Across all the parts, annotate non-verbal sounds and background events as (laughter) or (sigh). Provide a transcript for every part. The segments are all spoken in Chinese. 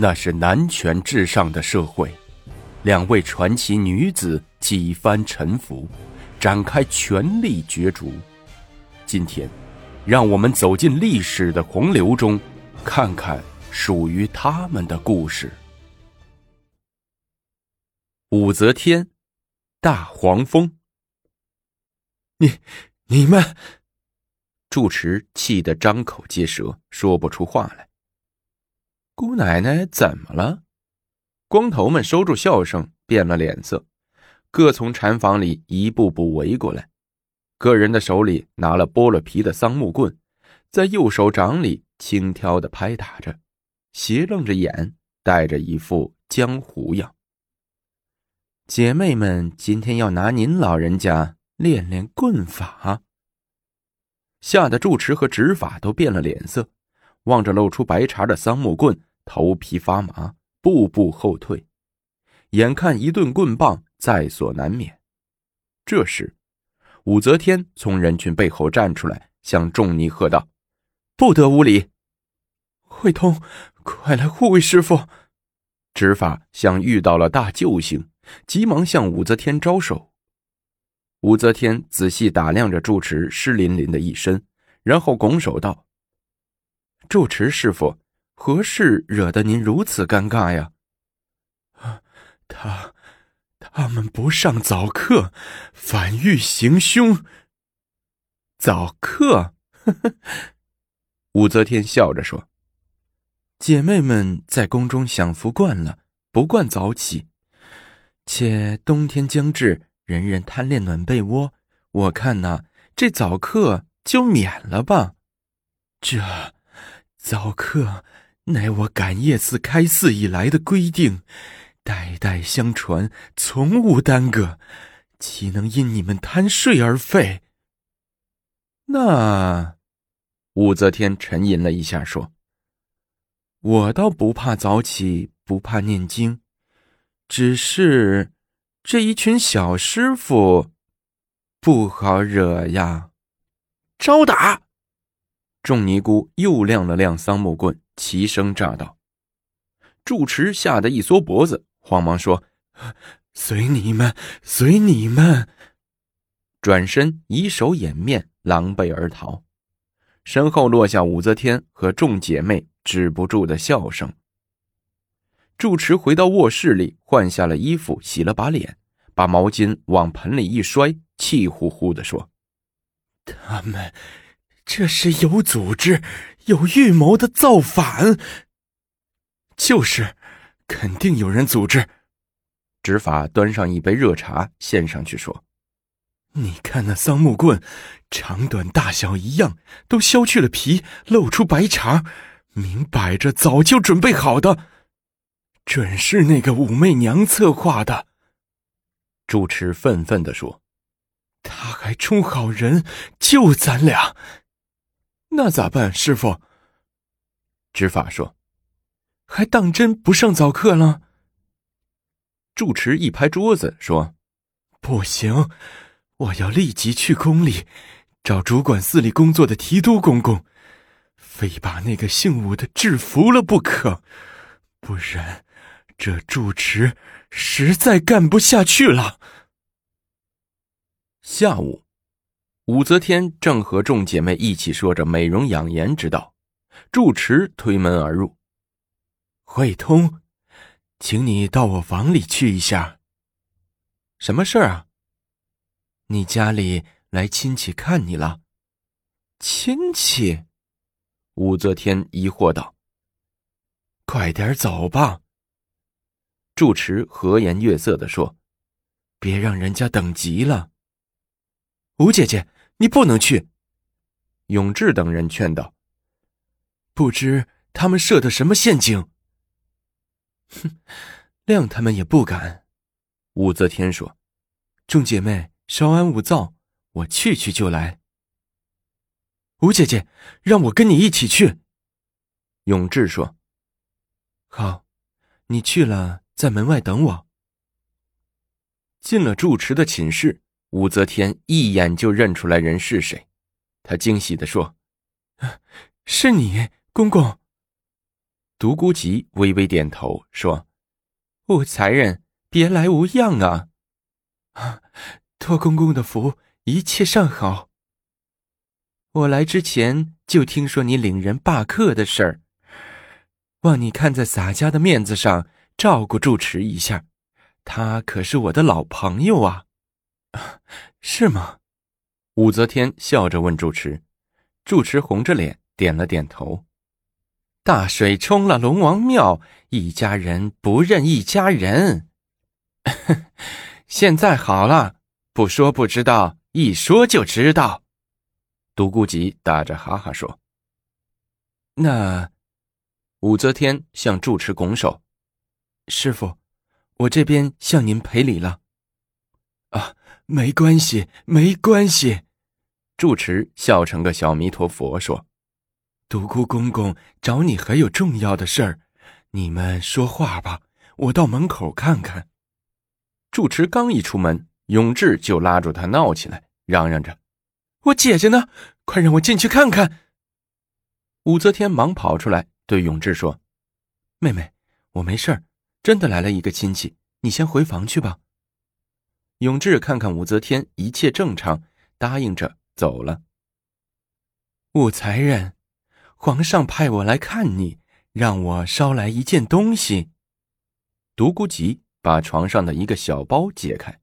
那是男权至上的社会，两位传奇女子几番沉浮，展开权力角逐。今天，让我们走进历史的洪流中，看看属于他们的故事。武则天，大黄蜂。你、你们，住持气得张口结舌，说不出话来。姑奶奶怎么了？光头们收住笑声，变了脸色，各从禅房里一步步围过来，个人的手里拿了剥了皮的桑木棍，在右手掌里轻佻的拍打着，斜愣着眼，带着一副江湖样。姐妹们，今天要拿您老人家练练棍法。吓得住持和执法都变了脸色，望着露出白茬的桑木棍。头皮发麻，步步后退，眼看一顿棍棒在所难免。这时，武则天从人群背后站出来，向众尼喝道：“不得无礼！慧通，快来护卫师傅！”执法像遇到了大救星，急忙向武则天招手。武则天仔细打量着住持湿淋淋的一身，然后拱手道：“住持师傅。”何事惹得您如此尴尬呀？他，他们不上早课，反欲行凶。早课？(laughs) 武则天笑着说：“姐妹们在宫中享福惯了，不惯早起。且冬天将至，人人贪恋暖被窝，我看呐，这早课就免了吧。这早课。”乃我感业寺开寺以来的规定，代代相传，从无耽搁，岂能因你们贪睡而废？那，武则天沉吟了一下，说：“我倒不怕早起，不怕念经，只是这一群小师傅不好惹呀。”招打！众尼姑又亮了亮桑木棍。齐声炸道：“住持吓得一缩脖子，慌忙说：‘ (laughs) 随你们，随你们。’转身以手掩面，狼狈而逃。身后落下武则天和众姐妹止不住的笑声。住持回到卧室里，换下了衣服，洗了把脸，把毛巾往盆里一摔，气呼呼的说：‘他们……’”这是有组织、有预谋的造反，就是，肯定有人组织。执法端上一杯热茶，献上去说：“你看那桑木棍，长短大小一样，都削去了皮，露出白茬，明摆着早就准备好的，准是那个武媚娘策划的。”主持愤愤地说：“他还充好人救咱俩。”那咋办，师傅？执法说：“还当真不上早课了？”住持一拍桌子说：“不行，我要立即去宫里找主管寺里工作的提督公公，非把那个姓武的制服了不可，不然这住持实在干不下去了。”下午。武则天正和众姐妹一起说着美容养颜之道，住持推门而入。慧通，请你到我房里去一下。什么事儿啊？你家里来亲戚看你了。亲戚？武则天疑惑道。快点走吧。住持和颜悦色的说：“别让人家等急了。”吴姐姐。你不能去，永志等人劝道：“不知他们设的什么陷阱。”哼，谅他们也不敢。”武则天说：“众姐妹稍安勿躁，我去去就来。”吴姐姐，让我跟你一起去。”永志说：“好，你去了，在门外等我。”进了住持的寝室。武则天一眼就认出来人是谁，她惊喜的说：“是你，公公。”独孤及微微点头说：“武才人，别来无恙啊！啊，托公公的福，一切尚好。我来之前就听说你领人罢课的事儿，望你看在洒家的面子上，照顾住持一下。他可是我的老朋友啊，(laughs) 是吗？”武则天笑着问住持，住持红着脸点了点头。大水冲了龙王庙，一家人不认一家人。(laughs) 现在好了，不说不知道，一说就知道。独孤及打着哈哈说：“那……”武则天向住持拱手：“师傅，我这边向您赔礼了。”啊，没关系，没关系。住持笑成个小弥陀佛说。独孤公公找你还有重要的事儿，你们说话吧，我到门口看看。住持刚一出门，永志就拉住他闹起来，嚷嚷着：“我姐姐呢？快让我进去看看！”武则天忙跑出来，对永志说：“妹妹，我没事儿，真的来了一个亲戚，你先回房去吧。”永志看看武则天一切正常，答应着走了。武才人。皇上派我来看你，让我捎来一件东西。独孤及把床上的一个小包解开，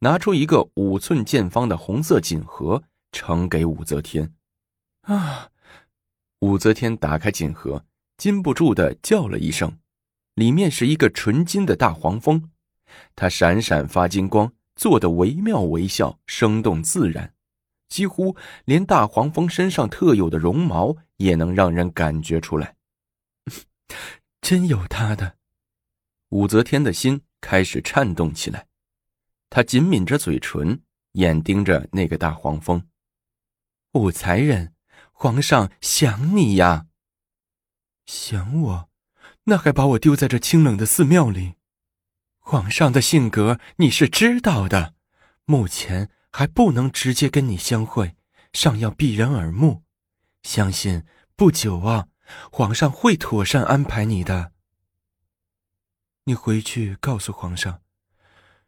拿出一个五寸见方的红色锦盒，呈给武则天。啊！武则天打开锦盒，禁不住的叫了一声。里面是一个纯金的大黄蜂，它闪闪发金光，做的惟妙惟肖，生动自然。几乎连大黄蜂身上特有的绒毛也能让人感觉出来，(laughs) 真有他的。武则天的心开始颤动起来，她紧抿着嘴唇，眼盯着那个大黄蜂。武才人，皇上想你呀。想我？那还把我丢在这清冷的寺庙里？皇上的性格你是知道的，目前。还不能直接跟你相会，尚要避人耳目。相信不久啊，皇上会妥善安排你的。你回去告诉皇上，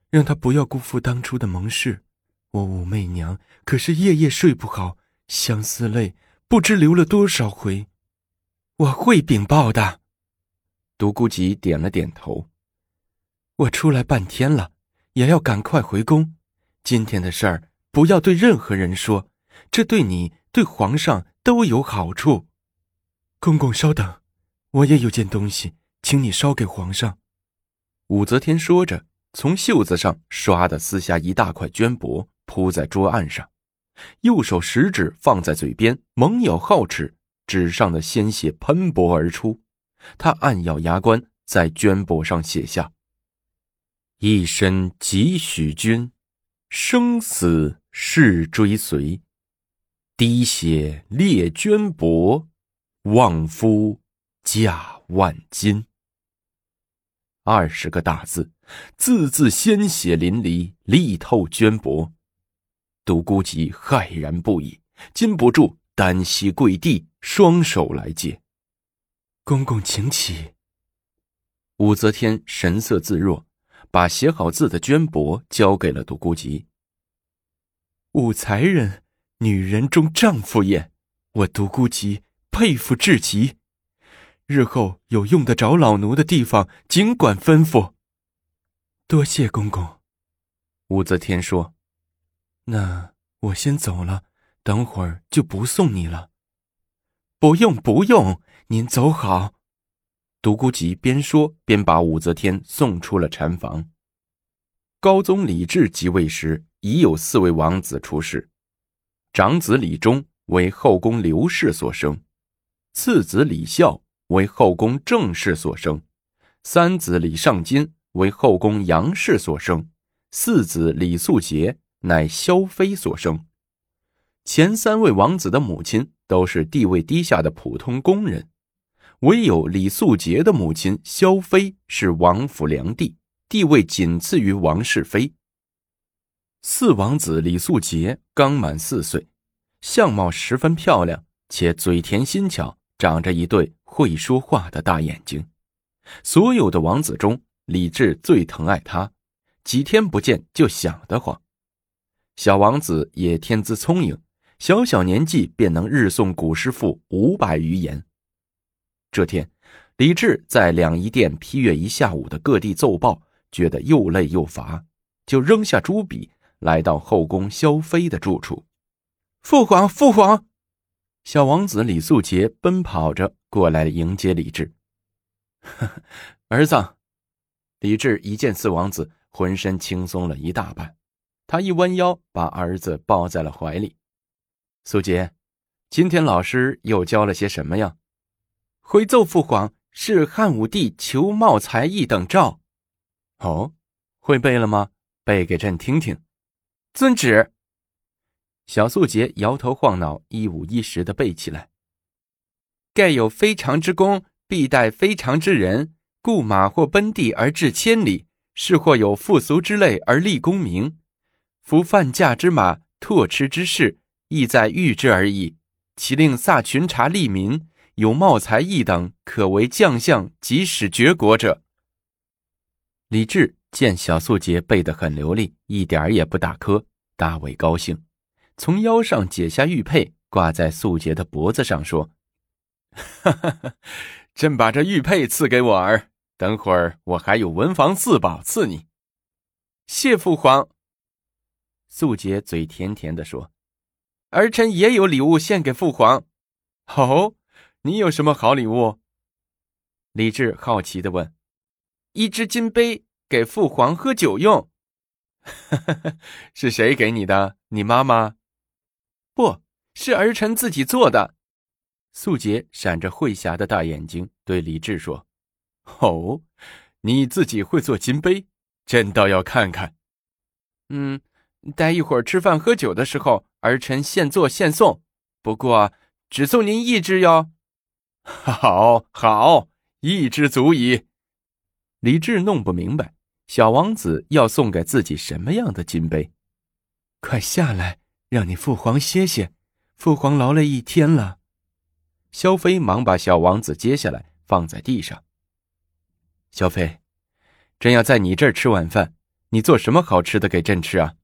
让他不要辜负当初的盟誓。我武媚娘可是夜夜睡不好，相思泪不知流了多少回。我会禀报的。独孤及点了点头。我出来半天了，也要赶快回宫。今天的事儿不要对任何人说，这对你、对皇上都有好处。公公稍等，我也有件东西，请你捎给皇上。武则天说着，从袖子上唰的撕下一大块绢帛，铺在桌案上，右手食指放在嘴边，猛咬皓齿，纸上的鲜血喷薄而出。他暗咬牙关，在绢帛上写下：“一身几许君。”生死是追随，滴血裂绢帛，望夫价万金。二十个大字，字字鲜血淋漓，力透绢帛。独孤及骇然不已，禁不住单膝跪地，双手来接。公公请起。武则天神色自若。把写好字的绢帛交给了独孤及。武才人，女人中丈夫也，我独孤及佩服至极。日后有用得着老奴的地方，尽管吩咐。多谢公公。武则天说：“那我先走了，等会儿就不送你了。”不用不用，您走好。独孤及边说边把武则天送出了禅房。高宗李治即位时，已有四位王子出世：长子李忠为后宫刘氏所生，次子李孝为后宫郑氏所生，三子李尚金为后宫杨氏所生，四子李素杰乃萧妃所生。前三位王子的母亲都是地位低下的普通宫人。唯有李素杰的母亲萧妃是王府良娣，地位仅次于王氏妃。四王子李素杰刚满四岁，相貌十分漂亮，且嘴甜心巧，长着一对会说话的大眼睛。所有的王子中，李治最疼爱他，几天不见就想得慌。小王子也天资聪颖，小小年纪便能日诵古诗赋五百余言。这天，李治在两仪殿批阅一下午的各地奏报，觉得又累又乏，就扔下朱笔，来到后宫萧妃的住处。父皇，父皇！小王子李素杰奔跑着过来迎接李治。(laughs) 儿子，李治一见四王子，浑身轻松了一大半。他一弯腰，把儿子抱在了怀里。素杰，今天老师又教了些什么呀？回奏父皇，是汉武帝求茂才一等诏。哦，会背了吗？背给朕听听。遵旨。小素杰摇头晃脑，一五一十的背起来。盖有非常之功，必待非常之人。故马或奔地而至千里，是或有负俗之类而立功名。夫犯驾之马，拓驰之士，意在御之而已。其令萨群察利民，有茂才一等，可为将相，即使绝国者。李治见小素杰背得很流利，一点也不打磕，大为高兴，从腰上解下玉佩，挂在素杰的脖子上，说：“哈哈，朕把这玉佩赐给我儿，等会儿我还有文房四宝赐你。”谢父皇。素洁嘴甜甜的说：“儿臣也有礼物献给父皇。”“哦，你有什么好礼物？”李治好奇的问。“一只金杯，给父皇喝酒用。(laughs) ”“是谁给你的？你妈妈？”“不是，儿臣自己做的。”素洁闪着慧霞的大眼睛对李治说：“哦，你自己会做金杯，朕倒要看看。”“嗯。”待一会儿吃饭喝酒的时候，儿臣现做现送。不过只送您一只哟。(laughs) 好，好，一只足矣。李治弄不明白，小王子要送给自己什么样的金杯？快下来，让你父皇歇歇。父皇劳累一天了。萧妃忙把小王子接下来，放在地上。萧妃，朕要在你这儿吃晚饭，你做什么好吃的给朕吃啊？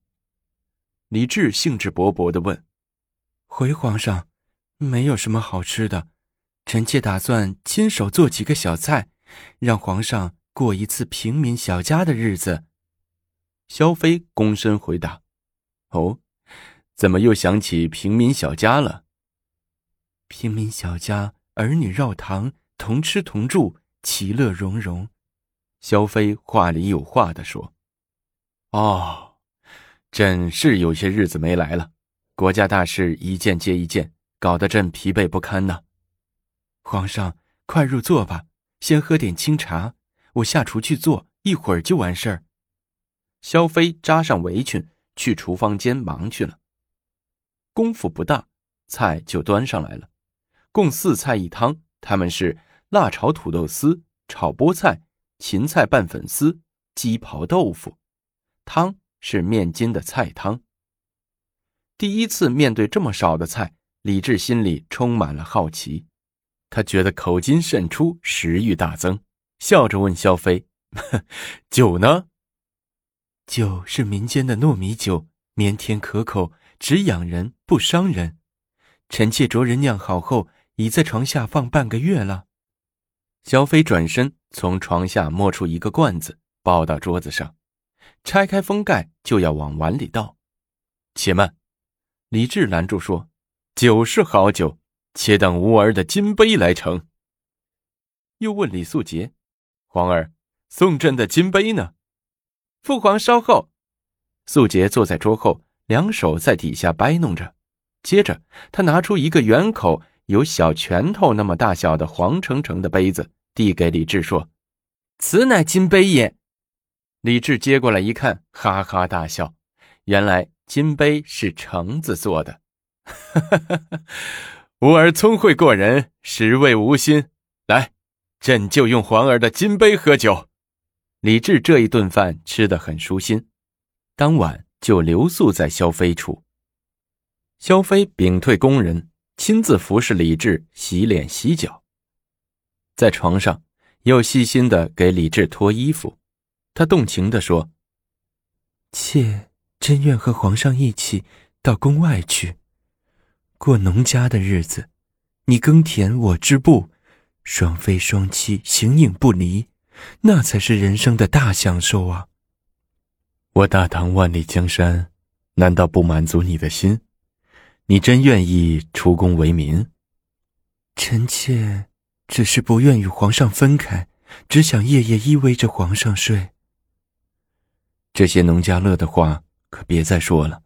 李治兴致勃勃的问：“回皇上，没有什么好吃的，臣妾打算亲手做几个小菜，让皇上过一次平民小家的日子。”萧妃躬身回答：“哦，怎么又想起平民小家了？平民小家，儿女绕堂，同吃同住，其乐融融。”萧妃话里有话的说：“哦。”朕是有些日子没来了，国家大事一件接一件，搞得朕疲惫不堪呢。皇上，快入座吧，先喝点清茶，我下厨去做，一会儿就完事儿。萧妃扎上围裙，去厨房间忙去了。功夫不大，菜就端上来了，共四菜一汤。他们是辣炒土豆丝、炒菠菜、芹菜拌粉丝、鸡刨豆腐，汤。是面筋的菜汤。第一次面对这么少的菜，李治心里充满了好奇，他觉得口津渗出，食欲大增，笑着问萧妃：“酒呢？”“酒是民间的糯米酒，绵甜可口，只养人不伤人。臣妾着人酿好后，已在床下放半个月了。”萧妃转身从床下摸出一个罐子，抱到桌子上。拆开封盖，就要往碗里倒。且慢，李治拦住说：“酒是好酒，且等吾儿的金杯来盛。”又问李素杰：“皇儿，送朕的金杯呢？”父皇稍后。素杰坐在桌后，两手在底下掰弄着。接着，他拿出一个圆口、有小拳头那么大小的黄澄澄的杯子，递给李治说：“此乃金杯也。”李治接过来一看，哈哈大笑。原来金杯是橙子做的。哈哈哈哈吾儿聪慧过人，实味无心。来，朕就用皇儿的金杯喝酒。李治这一顿饭吃得很舒心，当晚就留宿在萧妃处。萧妃屏退宫人，亲自服侍李治洗脸洗脚，在床上又细心的给李治脱衣服。他动情的说：“妾真愿和皇上一起到宫外去，过农家的日子。你耕田，我织布，双飞双栖，形影不离，那才是人生的大享受啊！我大唐万里江山，难道不满足你的心？”你真愿意出宫为民？臣妾只是不愿与皇上分开，只想夜夜依偎着皇上睡。这些农家乐的话可别再说了，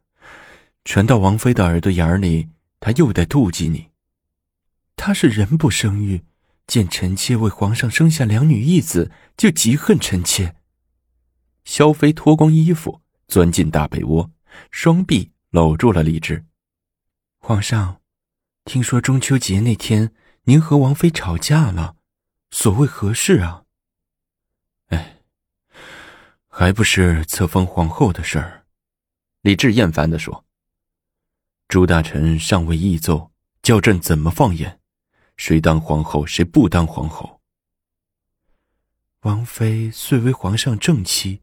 传到王妃的耳朵眼里，他又得妒忌你。他是人不生育，见臣妾为皇上生下两女一子，就极恨臣妾。萧妃脱光衣服，钻进大被窝，双臂搂住了李治。皇上，听说中秋节那天您和王妃吵架了，所谓何事啊？哎，还不是册封皇后的事儿。李治厌烦的说：“朱大臣尚未议奏，叫朕怎么放言？谁当皇后，谁不当皇后？王妃虽为皇上正妻，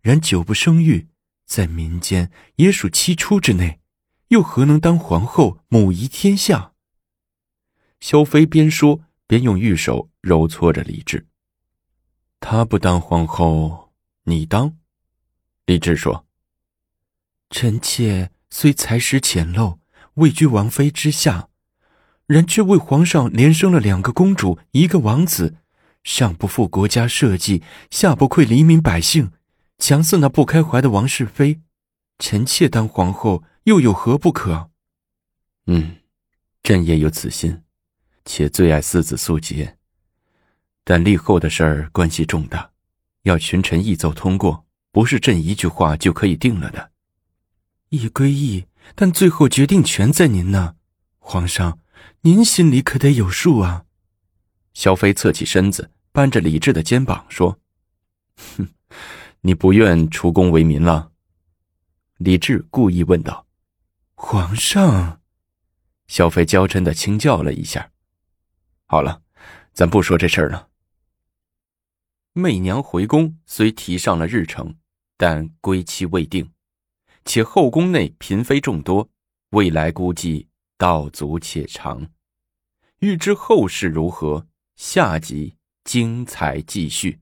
然久不生育，在民间也属七出之内。”又何能当皇后，母仪天下？萧妃边说边用玉手揉搓着李治。她不当皇后，你当？李治说：“臣妾虽才识浅陋，位居王妃之下，然却为皇上连生了两个公主，一个王子，上不负国家社稷，下不愧黎民百姓，强似那不开怀的王氏妃。臣妾当皇后。”又有何不可？嗯，朕也有此心，且最爱四子素洁。但立后的事儿关系重大，要群臣议奏通过，不是朕一句话就可以定了的。议归意，但最后决定权在您呢，皇上，您心里可得有数啊。萧妃侧起身子，扳着李治的肩膀说：“哼，你不愿出宫为民了？”李治故意问道。皇上，萧妃娇嗔的轻叫了一下。好了，咱不说这事儿了。媚娘回宫虽提上了日程，但归期未定，且后宫内嫔妃众多，未来估计道阻且长。欲知后事如何，下集精彩继续。